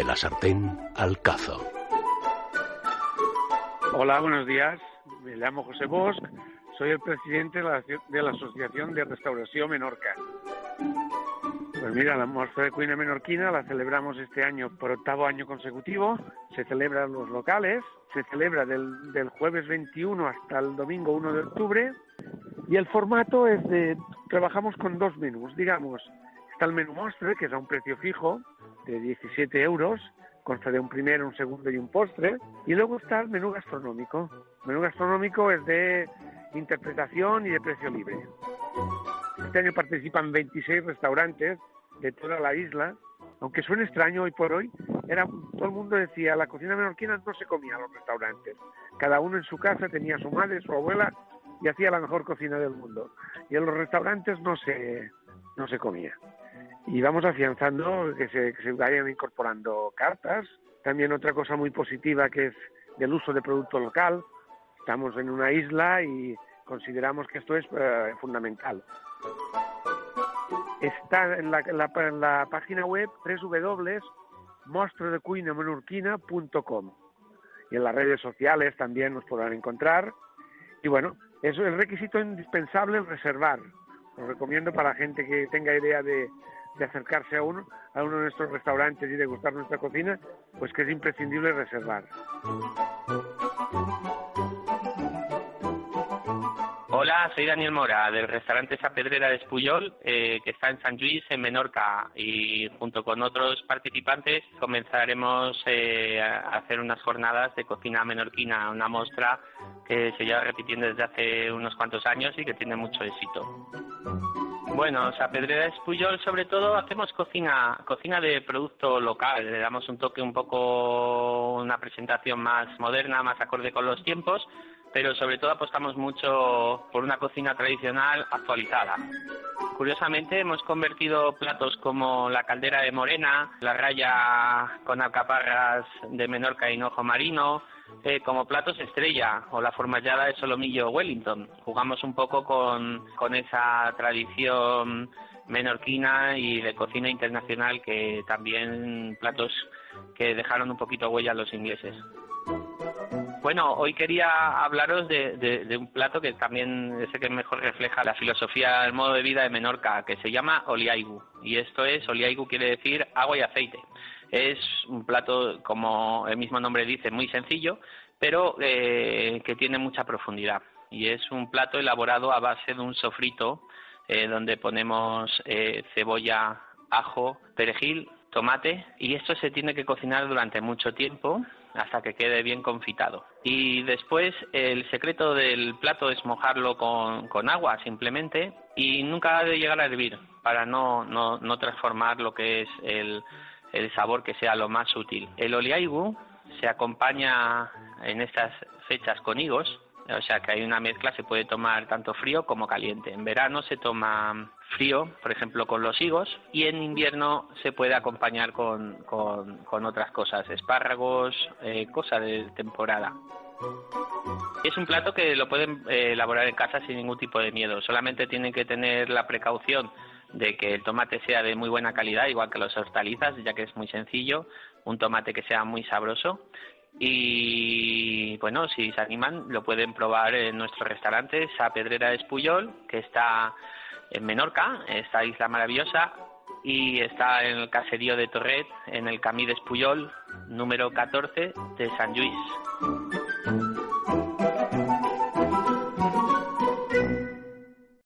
De la sartén al cazo. Hola, buenos días. Me llamo José Bosch. Soy el presidente de la, Asociación de Restauración Menorca. Pues mira, la Mostra de Cuina Menorquina la celebramos este año por octavo año consecutivo. Se celebran los locales, se celebra del, del jueves 21 hasta el domingo 1 de octubre. Y el formato es de, trabajamos con dos menús, digamos, está el menú Mostre, que es a un precio fijo, de 17 euros, consta de un primero, un segundo y un postre. Y luego está el menú gastronómico. El menú gastronómico es de interpretación y de precio libre. Este año participan 26 restaurantes de toda la isla. Aunque suene extraño hoy por hoy, era, todo el mundo decía, la cocina menorquina no se comía en los restaurantes. Cada uno en su casa tenía su madre, su abuela y hacía la mejor cocina del mundo. Y en los restaurantes no se, no se comía y vamos afianzando que se, vayan incorporando cartas. También otra cosa muy positiva que es del uso de producto local. Estamos en una isla y consideramos que esto es eh, fundamental. Está en la, en la página web www.mostrodecuinamenurquina.com y en las redes sociales también nos podrán encontrar. Y bueno, eso es el requisito indispensable reservar. Lo recomiendo para la gente que tenga idea de, de acercarse a uno, a uno de nuestros restaurantes y de gustar nuestra cocina, pues que es imprescindible reservar. Hola, soy Daniel Mora del restaurante Esa Pedrera de Espuyol, eh, que está en San Luis, en Menorca, y junto con otros participantes comenzaremos eh, a hacer unas jornadas de cocina menorquina, una muestra que se lleva repitiendo desde hace unos cuantos años y que tiene mucho éxito. Bueno, o sea, Pedrera Espuyol sobre todo hacemos cocina, cocina de producto local, le damos un toque un poco, una presentación más moderna, más acorde con los tiempos, pero sobre todo apostamos mucho por una cocina tradicional actualizada. Curiosamente hemos convertido platos como la caldera de morena, la raya con alcaparras de Menorca y hinojo marino, eh, como platos estrella o la formallada de solomillo Wellington. Jugamos un poco con, con esa tradición menorquina y de cocina internacional que también platos que dejaron un poquito huella a los ingleses. Bueno, hoy quería hablaros de, un plato que también el que mejor refleja la filosofía, el modo de vida de Menorca, que se llama oliaigu. Y esto es, oliaigu quiere decir agua y aceite. Es un plato, como el mismo nombre dice, muy sencillo, pero eh, que tiene mucha profundidad. Y es un plato elaborado a base de un sofrito eh, donde ponemos eh, cebolla, ajo, perejil, tomate y esto se tiene que cocinar durante mucho tiempo hasta que quede bien confitado. Y después el secreto del plato es mojarlo con, con agua simplemente y nunca ha de llegar a hervir para no, no, no transformar lo que es el, el sabor que sea lo más sutil. El oliaigu se acompaña en estas fechas con higos, o sea que hay una mezcla, se puede tomar tanto frío como caliente. En verano se toma frío, por ejemplo, con los higos, y en invierno se puede acompañar con, con, otras cosas, espárragos, eh, cosas de temporada. Es un plato que lo pueden eh, elaborar en casa sin ningún tipo de miedo, solamente tienen que tener la precaución de que el tomate sea de muy buena calidad, igual que los hortalizas, ya que es muy sencillo, un tomate que sea muy sabroso y bueno, si se animan, lo pueden probar en nuestro restaurante, Sa Pedrera de Espuyol, que está en Menorca, esta isla maravillosa, y está en el caserío de Torret, en el Camí de Espuyol, número 14 de San Luis.